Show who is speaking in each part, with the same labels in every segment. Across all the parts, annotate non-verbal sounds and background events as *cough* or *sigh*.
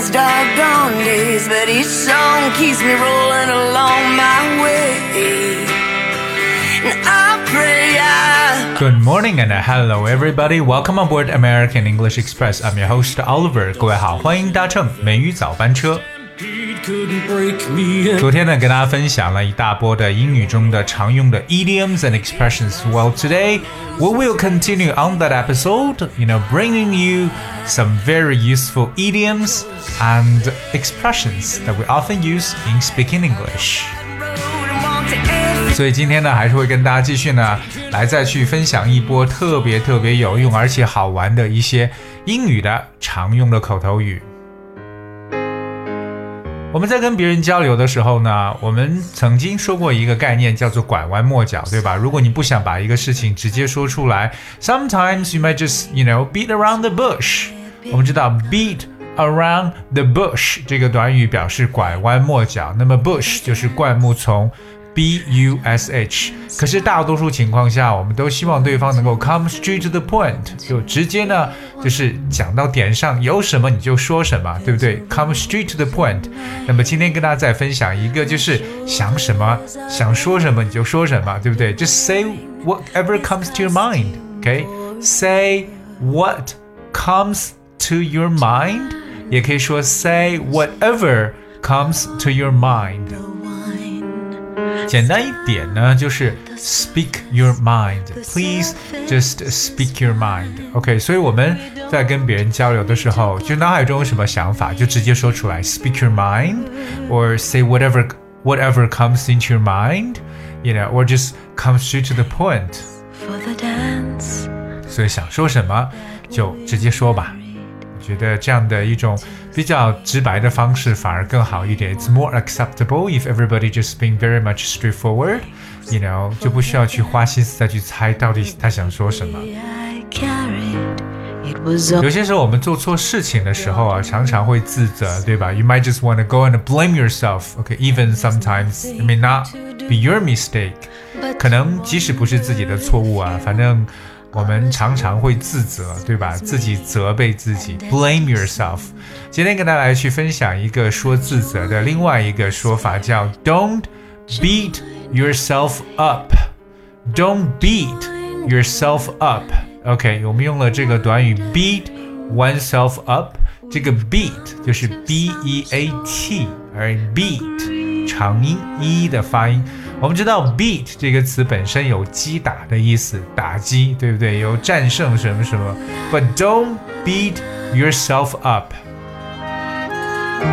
Speaker 1: these doggone days, but each song keeps me rolling along my way. And I pray I.
Speaker 2: Good morning and hello everybody. Welcome aboard American English Express. I'm your host Oliver. 各位好，欢迎搭乘美语早班车。 昨天呢，跟大家分享了一大波的英语中的常用的 idioms and expressions. Well, today we will continue on that episode. You know, bringing you some very useful idioms and expressions that we often use in speaking English. 所以今天呢，还是会跟大家继续呢，来再去分享一波特别特别有用而且好玩的一些英语的常用的口头语。 我们在跟别人交流的时候呢，我们曾经说过一个概念，叫做拐弯抹角，对吧？如果你不想把一个事情直接说出来，sometimes you might just you know beat around the bush。我们知道 beat around the bush 这个短语表示拐弯抹角，那么 bush 就是灌木丛。B U S H，可是大多数情况下，我们都希望对方能够 come straight to the point，就直接呢，就是讲到点上，有什么你就说什么，对不对？Come straight to the point。那么今天跟大家再分享一个，就是想什么想说什么你就说什么，对不对？Just say whatever comes to your mind，OK？Say what comes to your mind，也可以说 say whatever comes to your mind。 简单一点呢，就是 speak your mind。Please just speak your mind。OK，所以我们在跟别人交流的时候，就脑海中有什么想法，就直接说出来，speak your mind，or say whatever whatever comes into your mind，you know，or just come straight to the point。所以想说什么就直接说吧。 觉得这样的一种比较直白的方式反而更好一点。It's more acceptable if everybody just being very much straightforward, you know，就不需要去花心思再去猜到底他想说什么。有些时候我们做错事情的时候啊，常常会自责，对吧？You might just want to go and blame yourself. Okay, even sometimes it may not be your mistake. 可能即使不是自己的错误啊，反正。我们常常会自责，对吧？自己责备自己，blame yourself。今天跟大家来去分享一个说自责的另外一个说法，叫 "Don't beat yourself up." Don't beat yourself up. OK，我们用了这个短语 beat oneself up。这个 beat 就是 b e a t，而 beat 长音 e 的发音。我们知道 beat 这个词本身有击打的意思，打击，对不对？有战胜什么什么。But don't beat yourself up.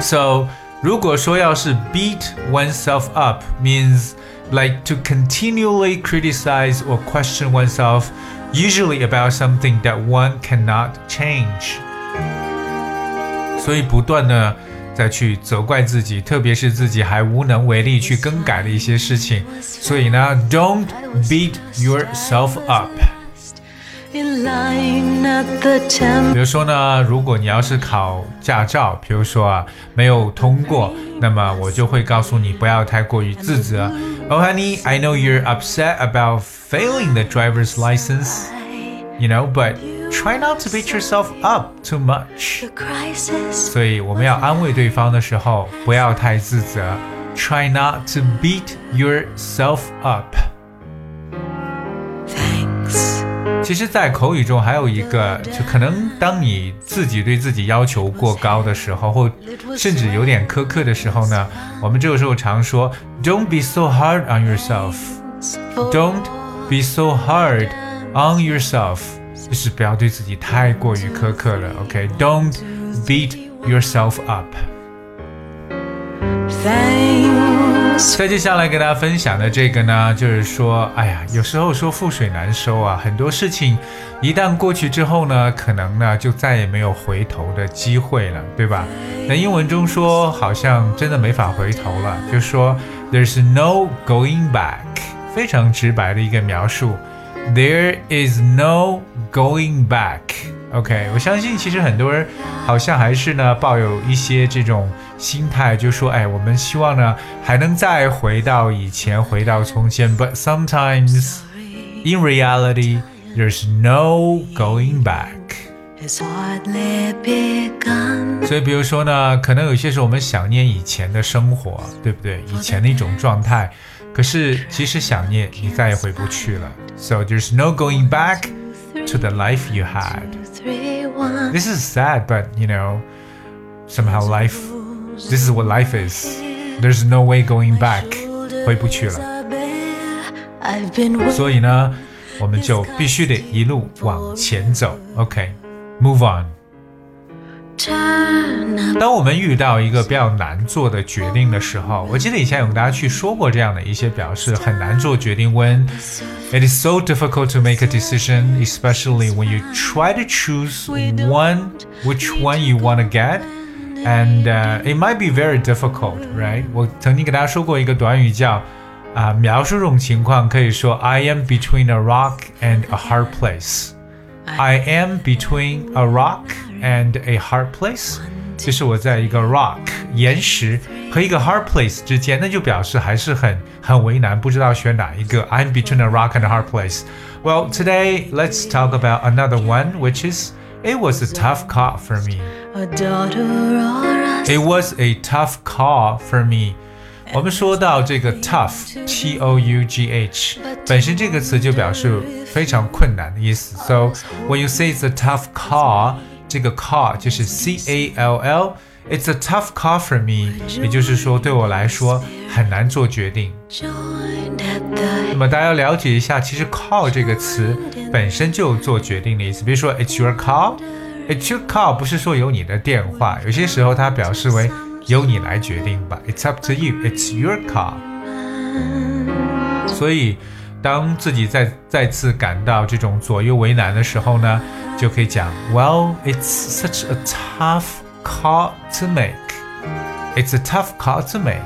Speaker 2: So 如果说要是 beat oneself up means like to continually criticize or question oneself, usually about something that one cannot change. 所以不断的。 再去责怪自己，特别是自己还无能为力去更改的一些事情。所以呢，Don't beat yourself up。比如说呢，如果你要是考驾照，比如说啊没有通过，那么我就会告诉你不要太过于自责。Oh honey, I know you're upset about failing the driver's license, you know, but Try not to beat yourself up too much。所以我们要安慰对方的时候，不要太自责。Try not to beat yourself up。其实，在口语中还有一个，就可能当你自己对自己要求过高的时候，或甚至有点苛刻的时候呢，我们这个时候常说，Don't be so hard on yourself。Don't be so hard on yourself。 就是不要对自己太过于苛刻了，OK？Don't beat yourself up。再接下来跟大家分享的这个呢，就是说，哎呀，有时候说覆水难收啊，很多事情一旦过去之后呢，可能呢就再也没有回头的机会了，对吧？那英文中说，好像真的没法回头了，就说 There's no going back，非常直白的一个描述。There is no going back. OK，我相信其实很多人好像还是呢抱有一些这种心态，就说哎，我们希望呢还能再回到以前，回到从前。But sometimes, in reality, there's no going back. 所以，比如说呢，可能有些时候我们想念以前的生活，对不对？以前的一种状态。可是，即使想念，你再也回不去了。So there's no going back to the life you had.
Speaker 1: Three, one.
Speaker 2: This is sad, but you know, somehow life. This is what life is. There's no way going back. 回不去了。
Speaker 1: I've been
Speaker 2: 所以呢，我们就必须得一路往前走。OK，move、on。
Speaker 1: turn up.
Speaker 2: 当我们遇到一个比较难做的决定的时候，我记得以前有跟大家去说过这样的一些表示，很难做决定。When it is so difficult to make a decision, especially when you try to choose one, which one you want to get. And uh, it might be very difficult, right? 我曾经给大家说过一个短语叫啊、描述这种情况可以说 I am between a rock and a hard place. I am between a rock and a hard place，就是我在一个 rock 岩石和一个 hard place 之间，那就表示还是很很为难，不知道选哪一个。I'm between a rock and a hard place. Well, today let's talk about another one, which is it was a tough call for me.
Speaker 1: A daughter or a
Speaker 2: It was a tough call for me. 我们说到这个 tough，t o u g h，本身这个词就表示非常困难的意思。So when you say it's a tough call， 这个 call 就是 c a l l。It's a tough call for me，也就是说对我来说很难做决定。那么大家要了解一下，其实 call 这个词本身就做决定的意思。比如说 It's your call，It's your call 不是说有你的电话，有些时候它表示为由你来决定吧。It's up to you，It's your call。所以，当自己再再次感到这种左右为难的时候呢，就可以讲，Well, it's such a tough call to make. It's a tough call to make.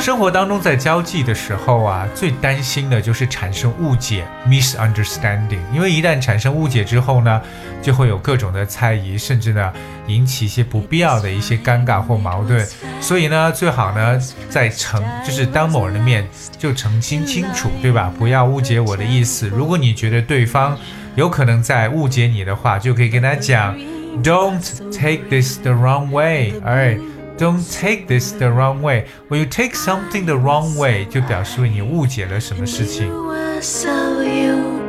Speaker 2: 生活当中，在交际的时候啊，最担心的就是产生误解 （misunderstanding）。因为一旦产生误解之后呢，就会有各种的猜疑，甚至呢引起一些不必要的一些尴尬或矛盾。所以呢，最好呢在澄，就是当某人的面就澄清清楚，对吧？不要误解我的意思。如果你觉得对方有可能在误解你的话，就可以跟他讲，Don't take this the wrong way. Alright. Don't take this the wrong way. When you take something the wrong way，就表示为你误解了什么事情。
Speaker 1: was of you.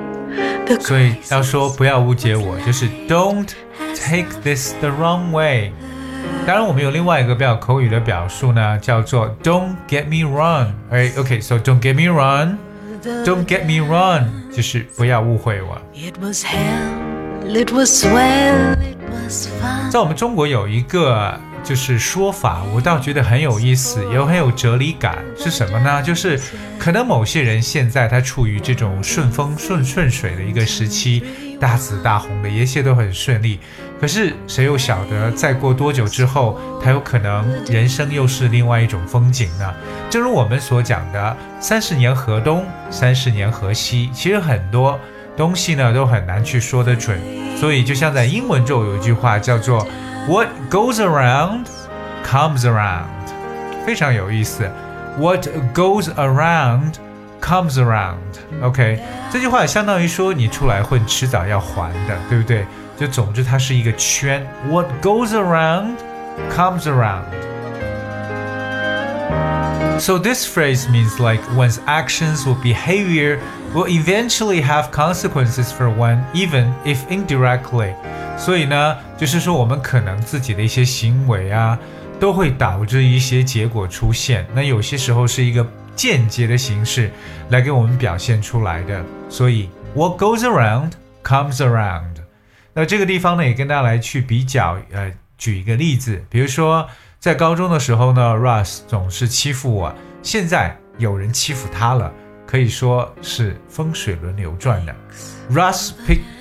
Speaker 1: The
Speaker 2: 所以要说不要误解我，就是 Don't take this the wrong way。当然，我们有另外一个比较口语的表述呢，叫做 Don't get me wrong。哎，OK，so、don't get me wrong。Don't get me wrong，就是不要误会我。
Speaker 1: It was hell, it was swell, it was fun.
Speaker 2: 在我们中国有一个 就是说法，我倒觉得很有意思，也很有哲理感，是什么呢？就是可能某些人现在他处于这种顺风顺顺水的一个时期，大紫大红的，一切都很顺利。可是谁又晓得，再过多久之后，他有可能人生又是另外一种风景呢？正如我们所讲的“三十年河东，三十年河西”，其实很多东西呢都很难去说得准。所以，就像在英文中有一句话叫做 “What goes around comes around”，非常有意思。What goes around comes around。OK，这句话也相当于说你出来混，迟早要还的，对不对？就总之它是一个圈。What goes around comes around。So this phrase means like one's actions or behavior will eventually have consequences for one, even if indirectly. 所以呢，就是说我们可能自己的一些行为啊，都会导致一些结果出现。那有些时候是一个间接的形式来给我们表现出来的。所以 what goes around comes around。那这个地方呢，也跟大家来去比较，呃，举一个例子，比如说在高中的时候呢，Russ 总是欺负我，现在有人欺负他了，可以说是风水轮流转的。Russ pick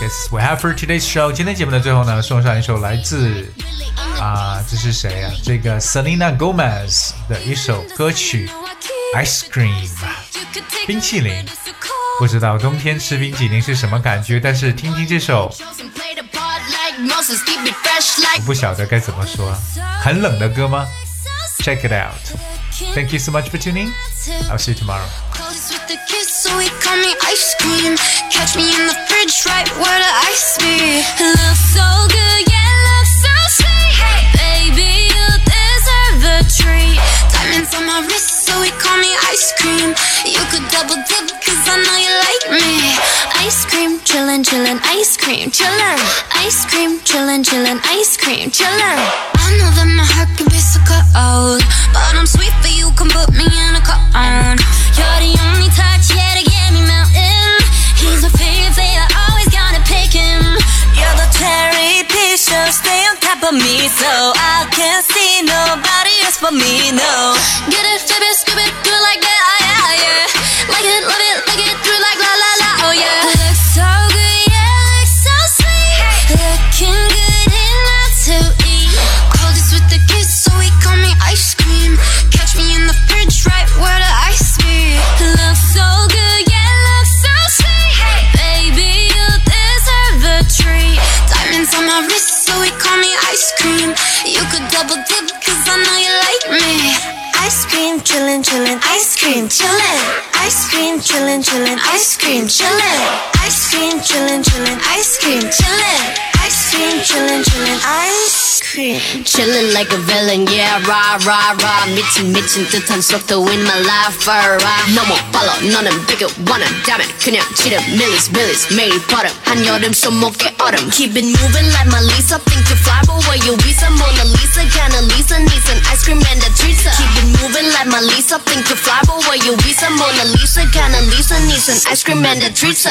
Speaker 2: guess we have for today's show。今天节目的最后呢，送上一首来自啊，这是谁啊、这个 Selena Gomez 的一首歌曲《Ice Cream》，冰淇淋。不知道冬天吃冰淇淋是什么感觉，但是听听这首，我不晓得该怎么说，很冷的歌吗？Check it out. Thank you so much for tuning. I'll see you tomorrow.
Speaker 1: The kiss, so he call me ice cream. Catch me in the fridge, right where the ice be. Looks so good, yeah, looks so sweet. Baby, you deserve a treat. Diamonds on my wrist, so he call me ice cream. You could double dip, cause I know you like me. Ice cream, chillin', chillin', ice cream, chillin'. Ice cream, chillin', chillin', ice cream, chillin'. I know that my heart can be so cold, but I'm sweet for you, can put me in a cone. You're the only touch, yeah, to get me melting. He's my favorite, always gotta pick him. You're the cherry Bishop, stay on top of me, so I can't see nobody else but me, no. Get it, chillin', ice cream, chillin'. Ice cream, chillin', chillin', ice cream, chillin'. Ice cream, chillin', chillin', ice cream, chillin'. Ice cream, chillin', chillin', ice.
Speaker 3: Chillin' *laughs* like a villain, yeah, rah, rah, rah. 미친, 미친 듯한 속도 in my life, alright. 너무 빨라, 너는 bigger, 원한다면 그냥 지름, 밀리스, 밀리스, 매일 버릇. 한여름 손목에 얼음. Keep it moving like my Lisa. Think you fly, but where you visa? Mona Lisa, kinda Lisa, needs an ice cream and a treat. Keep it moving like my Lisa. Think you fly, but where you visa? Mona Lisa, kinda Lisa, needs an ice cream and a treat.